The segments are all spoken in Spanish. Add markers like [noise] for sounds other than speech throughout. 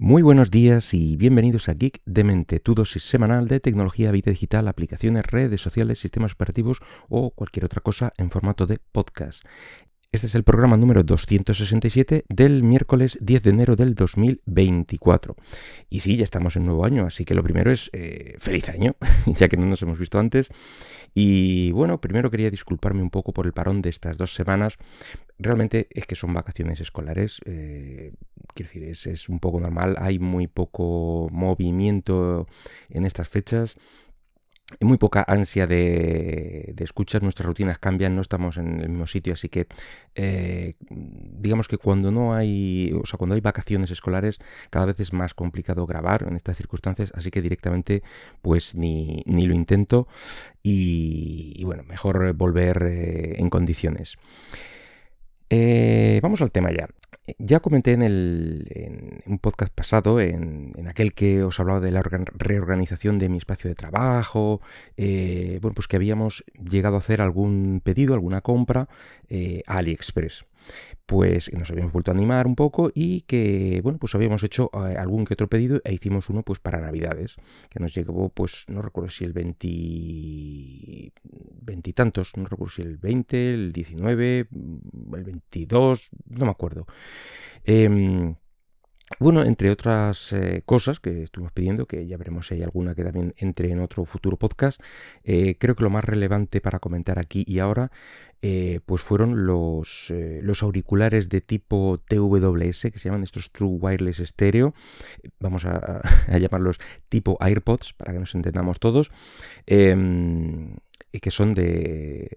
Muy buenos días y bienvenidos a Geek de Mente, tu dosis semanal de tecnología, vida digital, aplicaciones, redes sociales, sistemas operativos o cualquier otra cosa en formato de podcast. Este es el programa número 267 del miércoles 10 de enero del 2024. Y sí, ya estamos en nuevo año, así que lo primero es eh, feliz año, [laughs] ya que no nos hemos visto antes. Y bueno, primero quería disculparme un poco por el parón de estas dos semanas. Realmente es que son vacaciones escolares, eh, quiero decir, es, es un poco normal, hay muy poco movimiento en estas fechas muy poca ansia de, de, escuchar, nuestras rutinas cambian, no estamos en el mismo sitio, así que eh, digamos que cuando no hay, o sea, cuando hay vacaciones escolares, cada vez es más complicado grabar en estas circunstancias, así que directamente pues ni, ni lo intento y, y, bueno, mejor volver eh, en condiciones. Eh, vamos al tema ya. Ya comenté en, el, en un podcast pasado, en, en, aquel que os hablaba de la reorganización de mi espacio de trabajo, eh, bueno, pues que habíamos llegado a hacer algún pedido, alguna compra eh, a AliExpress pues nos habíamos vuelto a animar un poco y que, bueno, pues habíamos hecho eh, algún que otro pedido e hicimos uno pues para Navidades, que nos llegó, pues no recuerdo si el 20, veintitantos, no recuerdo si el 20, el 19, el 22, no me acuerdo. Eh, bueno, entre otras eh, cosas que estuvimos pidiendo, que ya veremos si hay alguna que también entre en otro futuro podcast, eh, creo que lo más relevante para comentar aquí y ahora, eh, pues fueron los, auriculares de tipo TWS, que se llaman estos True Wireless Stereo, vamos a, [laughs] a llamarlos tipo AirPods, para que nos entendamos todos. Em, que son de,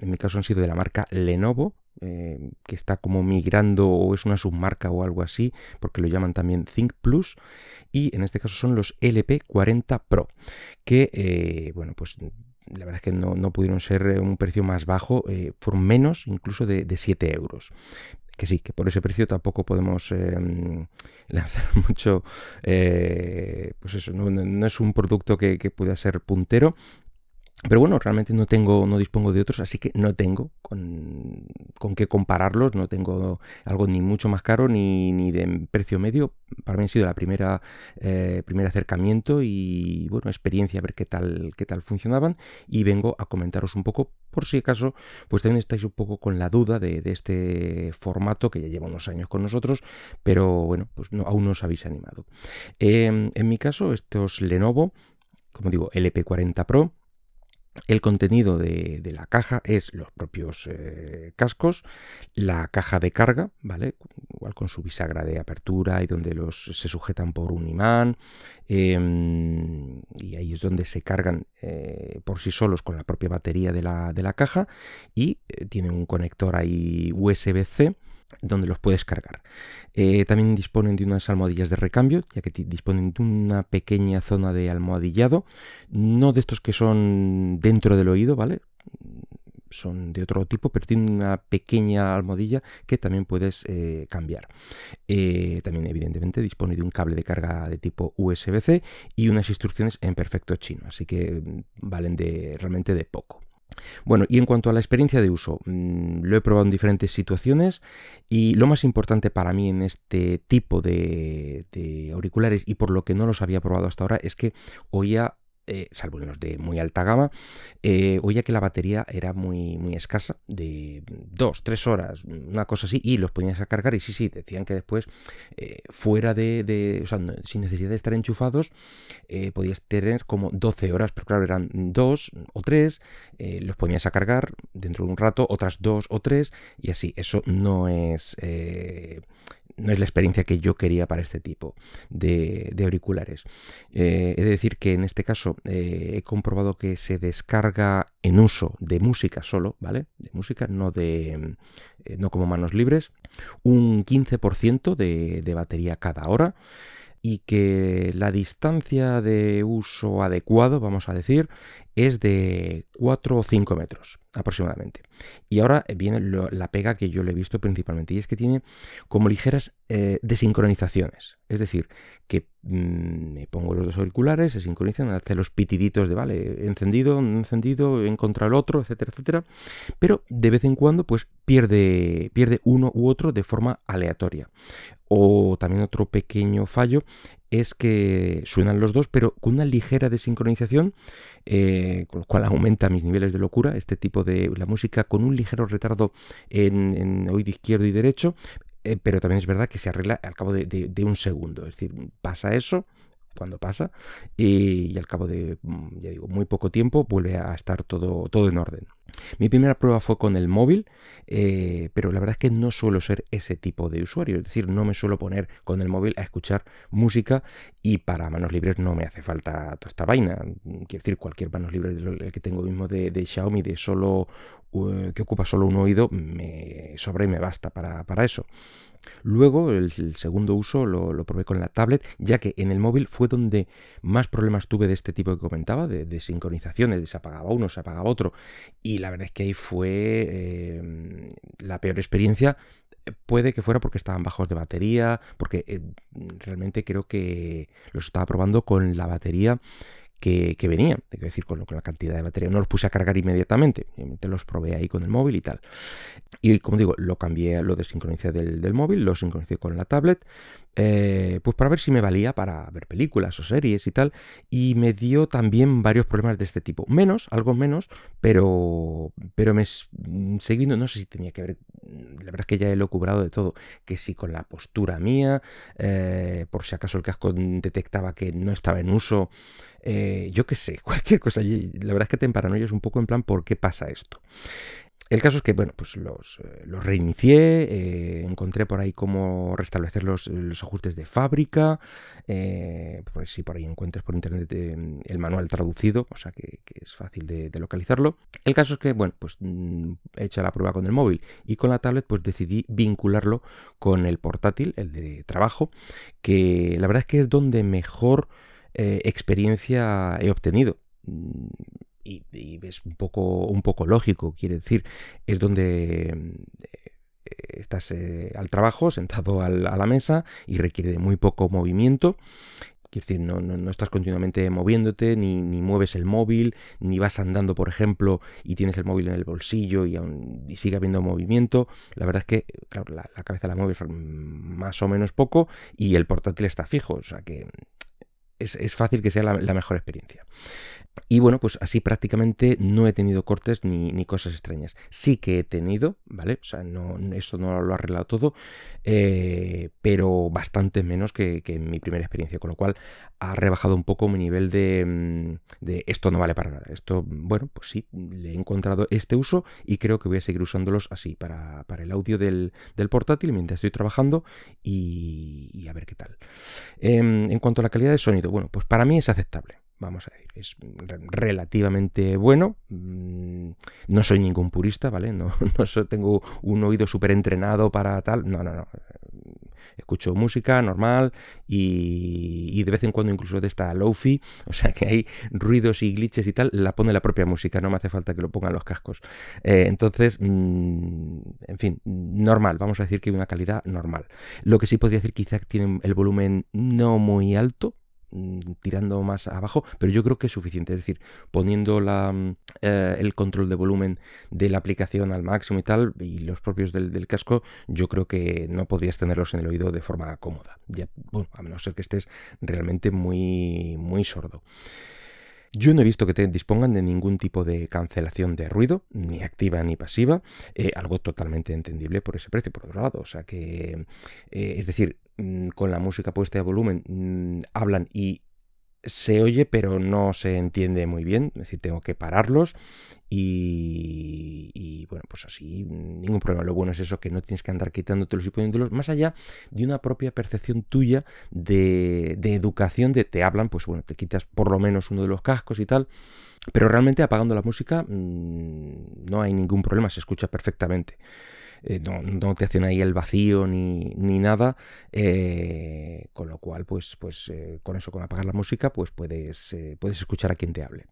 en mi caso han sido de la marca Lenovo, eh, que está como migrando o es una submarca o algo así, porque lo llaman también Think Plus, y en este caso son los LP40 Pro, que, eh, bueno, pues la verdad es que no, no, pudieron ser un precio más bajo, eh, fueron menos incluso de, de 7 euros. Que sí, que por ese precio tampoco podemos eh, [laughs] lanzar mucho, eh, pues eso, no, no, es un producto que, que pueda ser puntero, pero bueno, realmente no tengo, no dispongo de otros, así que no tengo con, con qué compararlos, no tengo algo ni mucho más caro ni, ni de precio medio. Para mí ha sido la primera eh, primer acercamiento y bueno, experiencia a ver qué tal, qué tal funcionaban. Y vengo a comentaros un poco, por si acaso, pues también estáis un poco con la duda de, de este formato que ya lleva unos años con nosotros, pero bueno, pues no, aún no os habéis animado. Eh, en mi caso, estos Lenovo, como digo, LP40 Pro el contenido de, la caja es los propios eh, cascos, la caja de carga, ¿vale? Igual con su bisagra de apertura y donde los se sujetan por un imán. Eh, y ahí es donde se cargan eh, por sí solos con la propia batería de la, de la caja. Y eh, tiene un conector ahí USB-C donde los puedes cargar. Eh, también disponen de unas almohadillas de recambio, ya que disponen de una pequeña zona de almohadillado, no de estos que son dentro del oído, ¿vale? Son de otro tipo, pero tienen una pequeña almohadilla que también puedes eh, cambiar. Eh, también, evidentemente, dispone de un cable de carga de tipo USB-C y unas instrucciones en perfecto chino, así que mm, valen de, realmente de poco. Bueno, y en cuanto a la experiencia de uso, mmm, lo he probado en diferentes situaciones y lo más importante para mí en este tipo de, auriculares y por lo que no los había probado hasta ahora es que oía eh, salvo en los de muy alta gama, eh, oía que la batería era muy, muy escasa, de dos, tres horas, una cosa así, y los ponías a cargar y sí, sí, decían que después, eh, fuera de, de, o sea, sin necesidad de estar enchufados, podías tener como 12 horas, pero claro, eran dos o tres, los ponías a cargar dentro de un rato, otras dos o tres, y así, eso no es no es la experiencia que yo quería para este tipo de, auriculares. Eh, he de decir que en este caso eh, he comprobado que se descarga en uso de música solo, ¿vale? De música, no de eh, no como manos libres, un 15% de, de batería cada hora y que la distancia de uso adecuado, vamos a decir, es de 4 o 5 metros aproximadamente. Y ahora viene la pega que yo le he visto principalmente, y es que tiene como ligeras eh, desincronizaciones. Es decir, que mm, me pongo los dos auriculares, se sincronizan, hace los pitiditos de, vale, encendido, encendido, he encontrado el otro, etcétera, etcétera. Pero de vez en cuando, pues pierde, pierde uno u otro de forma aleatoria. O también otro pequeño fallo es que suenan los dos, pero con una ligera desincronización, eh, con lo cual aumenta mis niveles de locura. Este tipo de la música con un ligero retardo en, en oído izquierdo y derecho, eh, pero también es verdad que se arregla al cabo de, un segundo. Es decir, pasa eso cuando pasa y, al cabo de, mm, ya digo, muy poco tiempo vuelve a estar todo, todo en orden. Mi primera prueba fue con el móvil, eh, pero la verdad es que no suelo ser ese tipo de usuario, es decir, no me suelo poner con el móvil a escuchar música y para manos libres no me hace falta toda esta vaina. Quiero decir, cualquier manos libres el que tengo mismo de, de Xiaomi, de solo que ocupa solo un oído, me sobra y me basta para, para eso. Luego, el, segundo uso lo, probé con la tablet, ya que en el móvil fue donde más problemas tuve de este tipo que comentaba, de, sincronizaciones, de se apagaba uno, se apagaba otro. Y la verdad es que ahí fue eh, la peor experiencia. Puede que fuera porque estaban bajos de batería, porque eh, realmente creo que los estaba probando con la batería que, venía, es decir, con, con, la cantidad de batería. No los puse a cargar inmediatamente, los probé ahí con el móvil y tal. Y como digo, lo cambié, lo desincronicé del, del móvil, lo sincronicé con la tablet, eh, pues para ver si me valía para ver películas o series y tal. Y me dio también varios problemas de este tipo. Menos, algo menos, pero, pero me seguí, no sé si tenía que ver, la verdad es que ya he locubrado de todo, que si con la postura mía, eh, por si acaso el casco detectaba que no estaba en uso, eh, yo qué sé, [laughs] cualquier cosa. La verdad es que te es un poco en plan, ¿por qué pasa esto? El caso es que, bueno, pues los, eh, reinicié, eh, encontré por ahí cómo restablecer los, ajustes de fábrica, eh, pues si por ahí encuentres por internet el manual traducido, o sea que, es fácil de, localizarlo. El caso es que, bueno, pues mm, he hecho la prueba con el móvil y con la tablet, pues decidí vincularlo con el portátil, el de trabajo, que la verdad es que es donde mejor experiencia he obtenido mm, y, es un poco, un poco lógico, quiere decir, es donde eh, estás eh, al trabajo, sentado a la mesa y requiere de muy poco movimiento. Quiere decir, no, no, estás continuamente moviéndote, ni, mueves el móvil, ni vas andando, por ejemplo, y tienes el móvil en el bolsillo y, aún, sigue habiendo movimiento. La verdad es que, la, cabeza la mueves más o menos poco y el portátil está fijo. O sea que es, fácil que sea la mejor experiencia. Y bueno, pues así prácticamente no he tenido cortes ni, cosas extrañas. Sí que he tenido, ¿vale? O sea, no, esto no lo ha arreglado todo, eh, pero bastante menos que, en mi primera experiencia, con lo cual ha rebajado un poco mi nivel de, mm, de, esto no vale para nada. Esto, bueno, pues sí, le he encontrado este uso y creo que voy a seguir usándolos así para, el audio del, portátil mientras estoy trabajando y, a ver qué tal. Em, en cuanto a la calidad de sonido, bueno, pues para mí es aceptable vamos a decir, es relativamente bueno. Mm, no soy ningún purista, ¿vale? No, [laughs] no tengo un oído súper entrenado para tal. No, no, no. Escucho música normal y, de vez en cuando incluso de esta lofi, o sea que hay ruidos y glitches y tal, la pone la propia música, no me hace falta que lo pongan los cascos. Eh, entonces, mm, en fin, normal, vamos a decir que hay una calidad normal. Lo que sí podría decir quizá tiene el volumen no muy alto, tirando más abajo, pero yo creo que es suficiente. Es decir, poniendo mm, eh, el control de volumen de la aplicación al máximo y tal, y los propios del, casco, yo creo que no podrías tenerlos en el oído de forma cómoda. Ya, a menos ser que estés realmente muy, muy sordo. Yo no he visto que te dispongan de ningún tipo de cancelación de ruido, ni activa ni pasiva, eh, algo totalmente entendible por ese precio, por otro lado. O sea que, eh, es decir, mm, con la música puesta de volumen mm, hablan y se oye, pero no se entiende muy bien. Es decir, tengo que pararlos y, bueno, pues así, ningún problema. Lo bueno es eso, que no tienes que andar quitándotelos y poniéndolos, más allá de una propia percepción tuya de, de educación, de te hablan, pues bueno, te quitas por lo menos uno de los cascos y tal. Pero realmente apagando la música mm, no hay ningún problema, se escucha perfectamente. Eh, no, te hacen ahí el vacío ni, nada, eh, con lo cual pues, pues eh, con eso, con apagar la música, pues puedes, puedes escuchar a quien te hable.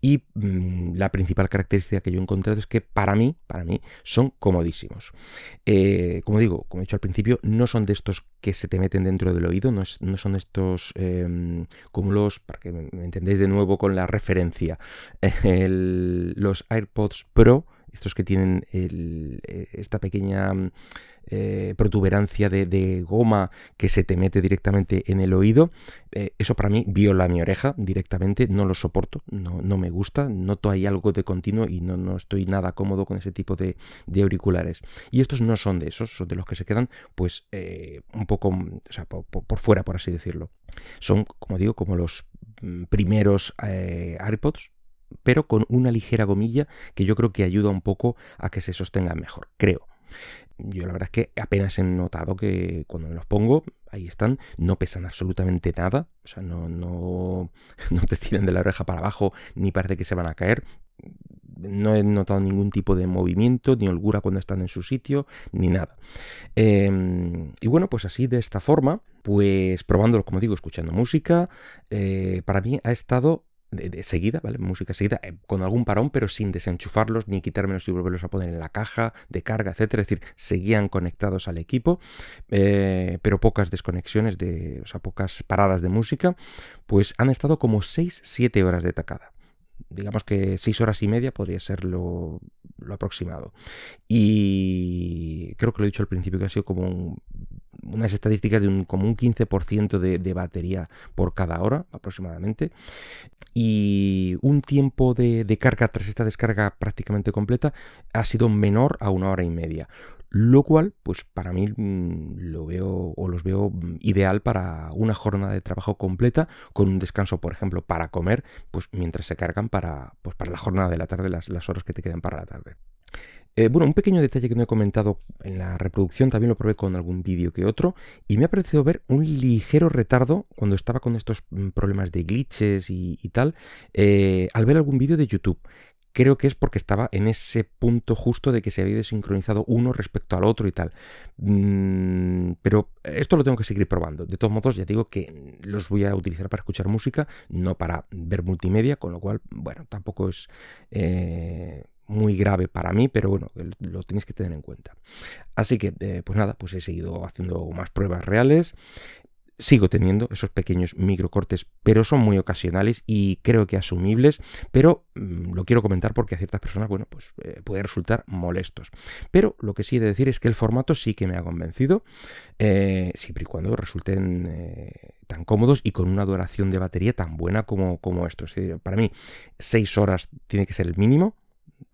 Y mm, la principal característica que yo he encontrado es que para mí, para mí, son comodísimos. como digo, como he dicho al principio, no son de estos que se te meten dentro del oído, no, no son estos em, como los, para que me entendéis de nuevo con la referencia, [laughs] los AirPods Pro, estos que tienen esta pequeña eh, protuberancia de, goma que se te mete directamente en el oído. Eh, eso para mí viola mi oreja directamente, no lo soporto, no, no me gusta, noto ahí algo de continuo y no, no estoy nada cómodo con ese tipo de, auriculares. Y estos no son de esos, son de los que se quedan pues eh, un poco o sea, por, fuera, por así decirlo. Son, como digo, como los mm, primeros AirPods, pero con una ligera gomilla que yo creo que ayuda un poco a que se sostengan mejor, creo. Yo la verdad es que apenas he notado que cuando me los pongo, ahí están, no pesan absolutamente nada, o sea, no, no, [laughs] no te tiran de la oreja para abajo, ni parece que se van a caer. No he notado ningún tipo de movimiento, ni holgura cuando están en su sitio, ni nada. Em, y bueno, pues así de esta forma, pues probándolo, como digo, escuchando música, eh, para mí ha estado de, seguida, ¿vale? Música seguida, eh, con algún parón, pero sin desenchufarlos ni quitármelos y volverlos a poner en la caja de carga, etcétera. Es decir, seguían conectados al equipo, eh, pero pocas desconexiones, de, o sea, pocas paradas de música, pues han estado como 6-7 horas de tacada digamos que 6 horas y media podría ser lo, aproximado. Y creo que lo he dicho al principio que ha sido como unas estadísticas de un, como un 15% de, de, batería por cada hora aproximadamente. Y un tiempo de, de carga tras esta descarga prácticamente completa ha sido menor a una hora y media lo cual pues para mí mm, lo veo o los veo mm, ideal para una jornada de trabajo completa con un descanso por ejemplo para comer pues mientras se cargan para pues para la jornada de la tarde las, las horas que te quedan para la tarde eh, bueno, un pequeño detalle que no he comentado en la reproducción, también lo probé con algún vídeo que otro, y me ha parecido ver un ligero retardo cuando estaba con estos mm, problemas de glitches y, tal, eh, al ver algún vídeo de YouTube creo que es porque estaba en ese punto justo de que se había desincronizado uno respecto al otro y tal. Mm, pero esto lo tengo que seguir probando. De todos modos, ya digo que los voy a utilizar para escuchar música, no para ver multimedia, con lo cual, bueno, tampoco es... Eh, muy grave para mí, pero bueno, lo tenéis que tener en cuenta. Así que, eh, pues nada, pues he seguido haciendo más pruebas reales. Sigo teniendo esos pequeños microcortes, pero son muy ocasionales y creo que asumibles, pero mm, lo quiero comentar porque a ciertas personas, bueno, pues eh, puede resultar molestos. Pero lo que sí he de decir es que el formato sí que me ha convencido, eh, siempre y cuando resulten tan cómodos y con una duración de batería tan buena como, como esto. para mí, 6 horas tiene que ser el mínimo,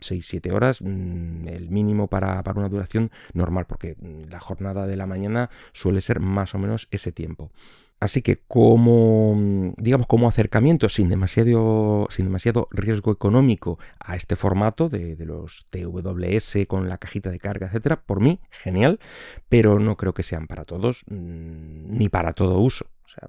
6-7 horas, mm, el mínimo para, una duración normal, porque mm, la jornada de la mañana suele ser más o menos ese tiempo. Así que como, mm, digamos, como acercamiento sin demasiado, sin demasiado riesgo económico a este formato de, de, los TWS con la cajita de carga, etcétera, por mí, genial, pero no creo que sean para todos ni para todo uso. O sea,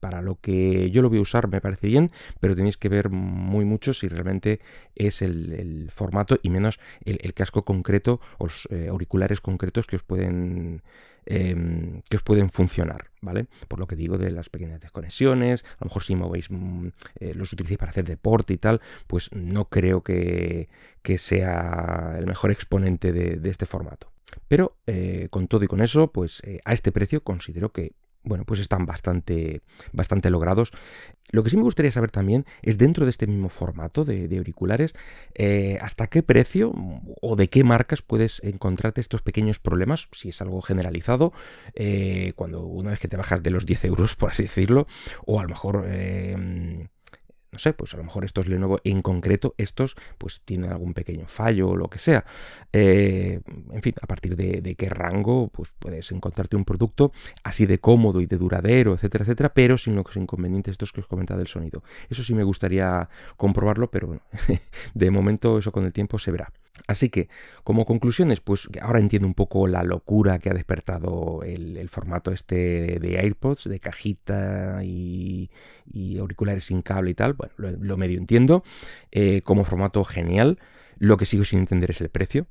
para, lo que yo lo voy a usar me parece bien, pero tenéis que ver muy mucho si realmente es el, formato y menos el, casco concreto o los eh, auriculares concretos que os pueden em, que os pueden funcionar, ¿vale? Por lo que digo de las pequeñas desconexiones, a lo mejor si movéis, mm, eh, los utilicéis para hacer deporte y tal, pues no creo que, sea el mejor exponente de, este formato. Pero eh, con todo y con eso, pues a este precio considero que bueno, pues están bastante, bastante logrados. Lo que sí me gustaría saber también es dentro de este mismo formato de, auriculares, eh, hasta qué precio o de qué marcas puedes encontrarte estos pequeños problemas, si es algo generalizado, eh, cuando una vez que te bajas de los 10 euros, por así decirlo, o a lo mejor... Eh, no sé, pues a lo mejor estos Lenovo en concreto, estos pues tienen algún pequeño fallo o lo que sea. Eh, en fin, a partir de, qué rango pues puedes encontrarte un producto así de cómodo y de duradero, etcétera, etcétera, pero sin los inconvenientes estos que os comentaba del sonido. Eso sí me gustaría comprobarlo, pero bueno, [laughs] de momento eso con el tiempo se verá. Así que, como conclusiones, pues ahora entiendo un poco la locura que ha despertado el, formato este de AirPods, de cajita y, auriculares sin cable y tal. Bueno, lo, medio entiendo. Eh, como formato genial. Lo que sigo sin entender es el precio.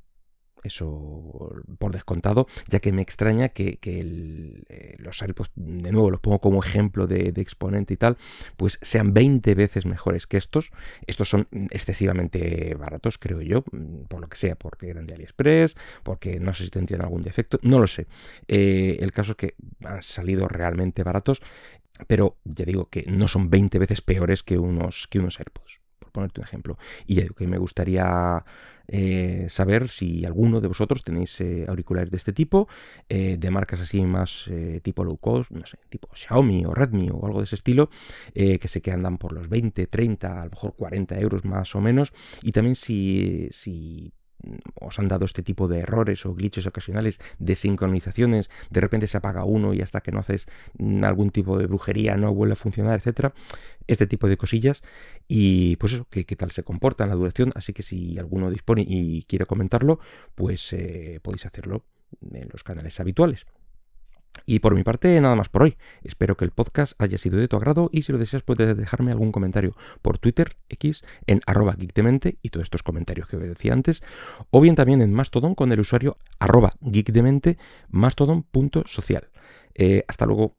Eso por descontado, ya que me extraña que, eh, los AirPods, de nuevo los pongo como ejemplo de, exponente y tal, pues sean 20 veces mejores que estos. Estos son excesivamente baratos, creo yo, por lo que sea, porque eran de AliExpress, porque no sé si tendrían algún defecto, no lo sé. Eh, el caso es que han salido realmente baratos, pero ya digo que no son 20 veces peores que unos, que unos AirPods ponerte un ejemplo. Y que me gustaría eh, saber si alguno de vosotros tenéis eh, auriculares de este tipo, eh, de marcas así más tipo low cost, no sé, tipo Xiaomi o Redmi o algo de ese estilo, que sé que andan por los 20, 30, a lo mejor 40 euros más o menos. Y también si, si os han dado este tipo de errores o glitches ocasionales de sincronizaciones, de repente se apaga uno y hasta que no haces algún tipo de brujería no vuelve a funcionar, etcétera. Este tipo de cosillas y pues eso, qué, tal se comporta en la duración, así que si alguno dispone y quiere comentarlo, pues eh, podéis hacerlo en los canales habituales. Y por mi parte, nada más por hoy. Espero que el podcast haya sido de tu agrado y si lo deseas puedes dejarme algún comentario por Twitter, X, en arroba geekdemente y todos estos comentarios que decía antes, o bien también en Mastodon con el usuario arroba geekdemente mastodon.social. Eh, hasta luego.